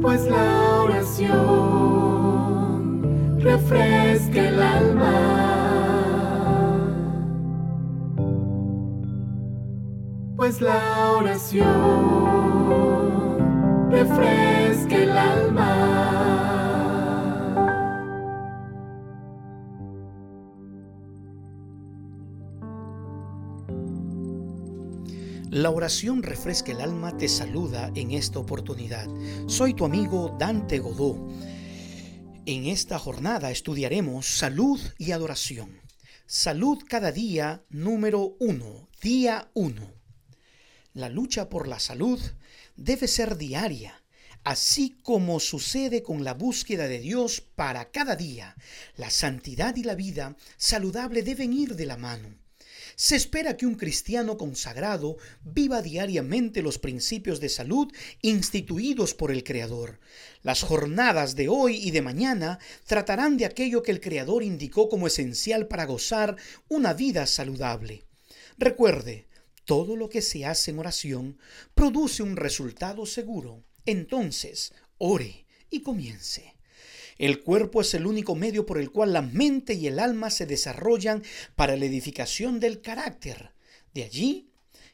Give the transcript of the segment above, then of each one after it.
pues la oración refresca el alma. Pues la oración refresca La oración refresca el alma te saluda en esta oportunidad. Soy tu amigo Dante Godó. En esta jornada estudiaremos salud y adoración. Salud cada día número uno, día uno. La lucha por la salud debe ser diaria, así como sucede con la búsqueda de Dios para cada día. La santidad y la vida saludable deben ir de la mano. Se espera que un cristiano consagrado viva diariamente los principios de salud instituidos por el Creador. Las jornadas de hoy y de mañana tratarán de aquello que el Creador indicó como esencial para gozar una vida saludable. Recuerde, todo lo que se hace en oración produce un resultado seguro. Entonces, ore y comience. El cuerpo es el único medio por el cual la mente y el alma se desarrollan para la edificación del carácter. De allí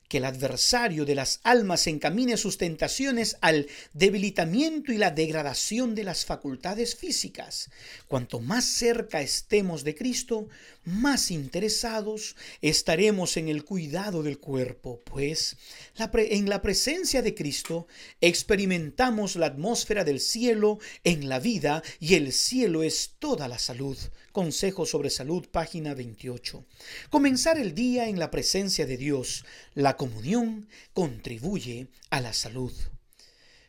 que el adversario de las almas encamine sus tentaciones al debilitamiento y la degradación de las facultades físicas. Cuanto más cerca estemos de Cristo, más interesados estaremos en el cuidado del cuerpo, pues en la presencia de Cristo experimentamos la atmósfera del cielo en la vida y el cielo es toda la salud. Consejo sobre Salud, página 28. Comenzar el día en la presencia de Dios. La comunión contribuye a la salud.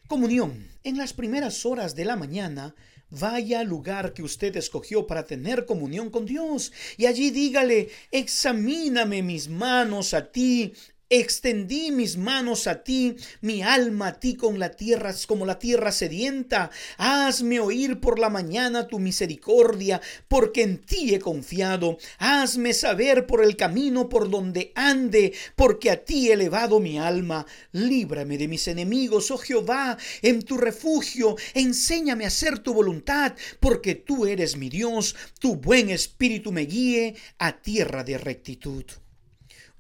Comunión. En las primeras horas de la mañana, vaya al lugar que usted escogió para tener comunión con Dios. Y allí dígale, examíname mis manos a ti Extendí mis manos a ti, mi alma a ti con la tierra como la tierra sedienta. Hazme oír por la mañana tu misericordia, porque en ti he confiado. Hazme saber por el camino por donde ande, porque a ti he elevado mi alma. Líbrame de mis enemigos, oh Jehová, en tu refugio. Enséñame a hacer tu voluntad, porque tú eres mi Dios. Tu buen espíritu me guíe a tierra de rectitud.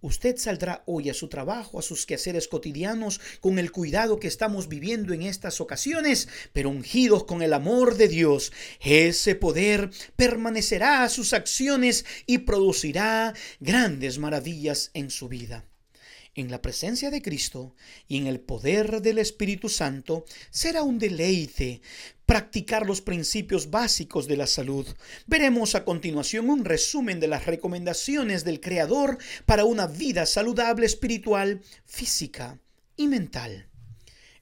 Usted saldrá hoy a su trabajo, a sus quehaceres cotidianos, con el cuidado que estamos viviendo en estas ocasiones, pero ungidos con el amor de Dios. Ese poder permanecerá a sus acciones y producirá grandes maravillas en su vida en la presencia de Cristo y en el poder del Espíritu Santo, será un deleite practicar los principios básicos de la salud. Veremos a continuación un resumen de las recomendaciones del Creador para una vida saludable espiritual, física y mental.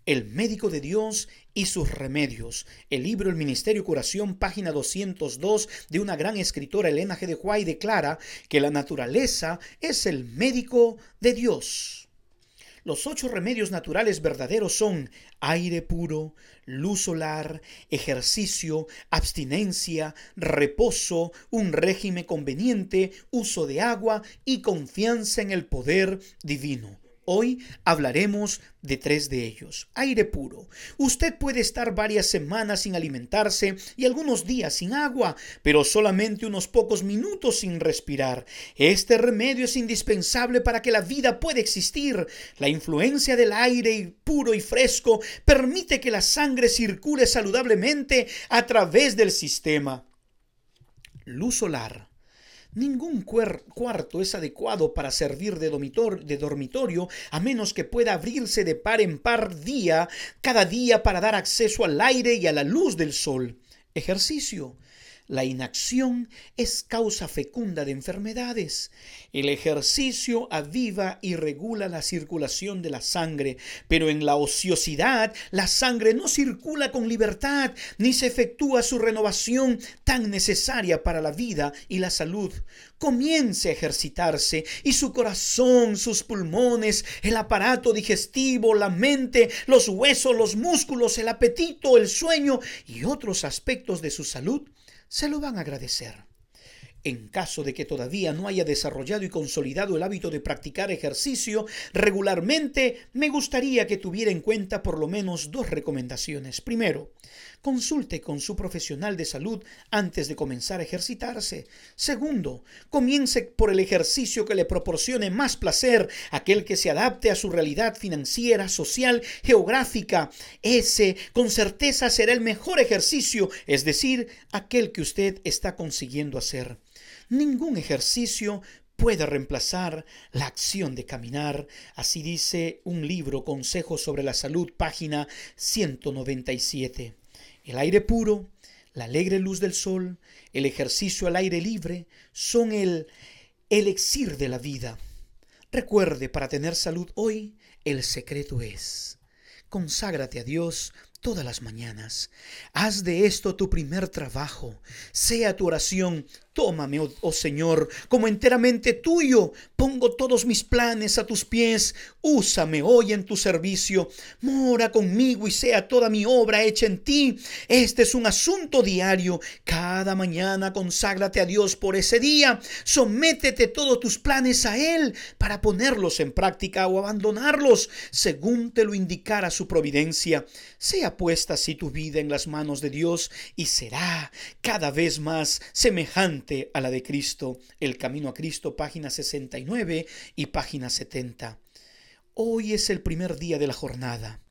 El médico de Dios y sus remedios. El libro El Ministerio Curación, página 202 de una gran escritora, Elena G. de Huay, declara que la naturaleza es el médico de Dios. Los ocho remedios naturales verdaderos son aire puro, luz solar, ejercicio, abstinencia, reposo, un régimen conveniente, uso de agua y confianza en el poder divino. Hoy hablaremos de tres de ellos. Aire puro. Usted puede estar varias semanas sin alimentarse y algunos días sin agua, pero solamente unos pocos minutos sin respirar. Este remedio es indispensable para que la vida pueda existir. La influencia del aire puro y fresco permite que la sangre circule saludablemente a través del sistema. Luz solar. Ningún cuarto es adecuado para servir de, de dormitorio a menos que pueda abrirse de par en par día, cada día para dar acceso al aire y a la luz del sol. Ejercicio. La inacción es causa fecunda de enfermedades. El ejercicio aviva y regula la circulación de la sangre, pero en la ociosidad la sangre no circula con libertad ni se efectúa su renovación tan necesaria para la vida y la salud. Comience a ejercitarse y su corazón, sus pulmones, el aparato digestivo, la mente, los huesos, los músculos, el apetito, el sueño y otros aspectos de su salud se lo van a agradecer. En caso de que todavía no haya desarrollado y consolidado el hábito de practicar ejercicio regularmente, me gustaría que tuviera en cuenta por lo menos dos recomendaciones. Primero, consulte con su profesional de salud antes de comenzar a ejercitarse. Segundo, comience por el ejercicio que le proporcione más placer, aquel que se adapte a su realidad financiera, social, geográfica. Ese, con certeza, será el mejor ejercicio, es decir, aquel que usted está consiguiendo hacer. Ningún ejercicio puede reemplazar la acción de caminar. Así dice un libro, Consejos sobre la Salud, página 197. El aire puro, la alegre luz del sol, el ejercicio al aire libre son el elixir de la vida. Recuerde, para tener salud hoy, el secreto es, conságrate a Dios todas las mañanas. Haz de esto tu primer trabajo. Sea tu oración Tómame, oh, oh, Señor, como enteramente tuyo. Pongo todos mis planes a tus pies. Úsame hoy en tu servicio. Mora conmigo y sea toda mi obra hecha en ti. Este es un asunto diario. Cada mañana conságrate a Dios por ese día. Sométete todos tus planes a Él para ponerlos en práctica o abandonarlos según te lo indicara su providencia. Sea puesta así tu vida en las manos de Dios y será cada vez más semejante a la de Cristo, El Camino a Cristo, página 69 y página 70. Hoy es el primer día de la jornada.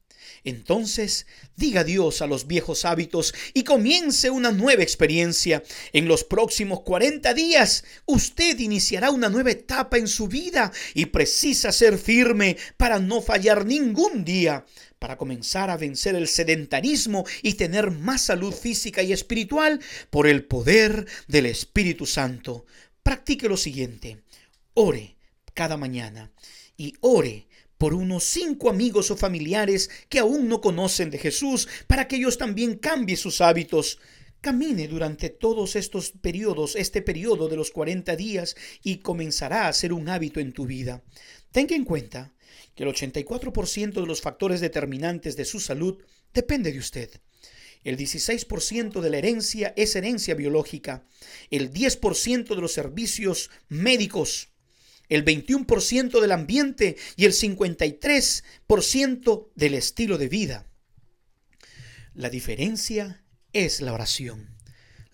Entonces, diga adiós a los viejos hábitos y comience una nueva experiencia. En los próximos 40 días, usted iniciará una nueva etapa en su vida y precisa ser firme para no fallar ningún día para comenzar a vencer el sedentarismo y tener más salud física y espiritual por el poder del Espíritu Santo. Practique lo siguiente. Ore cada mañana y ore por unos cinco amigos o familiares que aún no conocen de Jesús para que ellos también cambien sus hábitos. Camine durante todos estos periodos, este periodo de los 40 días, y comenzará a ser un hábito en tu vida. Tenga en cuenta que el 84% de los factores determinantes de su salud depende de usted. El 16% de la herencia es herencia biológica. El 10% de los servicios médicos. El 21% del ambiente y el 53% del estilo de vida. La diferencia es la oración.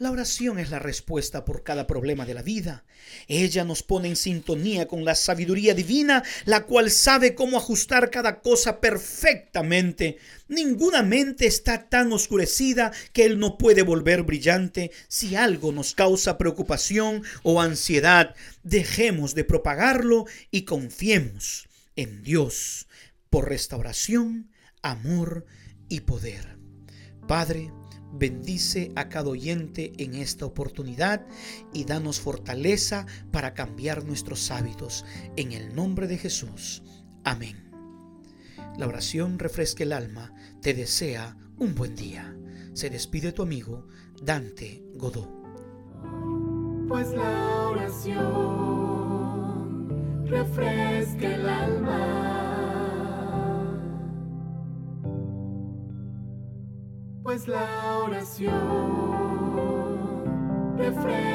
La oración es la respuesta por cada problema de la vida. Ella nos pone en sintonía con la sabiduría divina, la cual sabe cómo ajustar cada cosa perfectamente. Ninguna mente está tan oscurecida que Él no puede volver brillante. Si algo nos causa preocupación o ansiedad, dejemos de propagarlo y confiemos en Dios por restauración, amor y poder. Padre, Bendice a cada oyente en esta oportunidad y danos fortaleza para cambiar nuestros hábitos. En el nombre de Jesús. Amén. La oración refresca el alma. Te desea un buen día. Se despide tu amigo Dante Godó. Pues la oración refresca el alma. Pues la oración alma.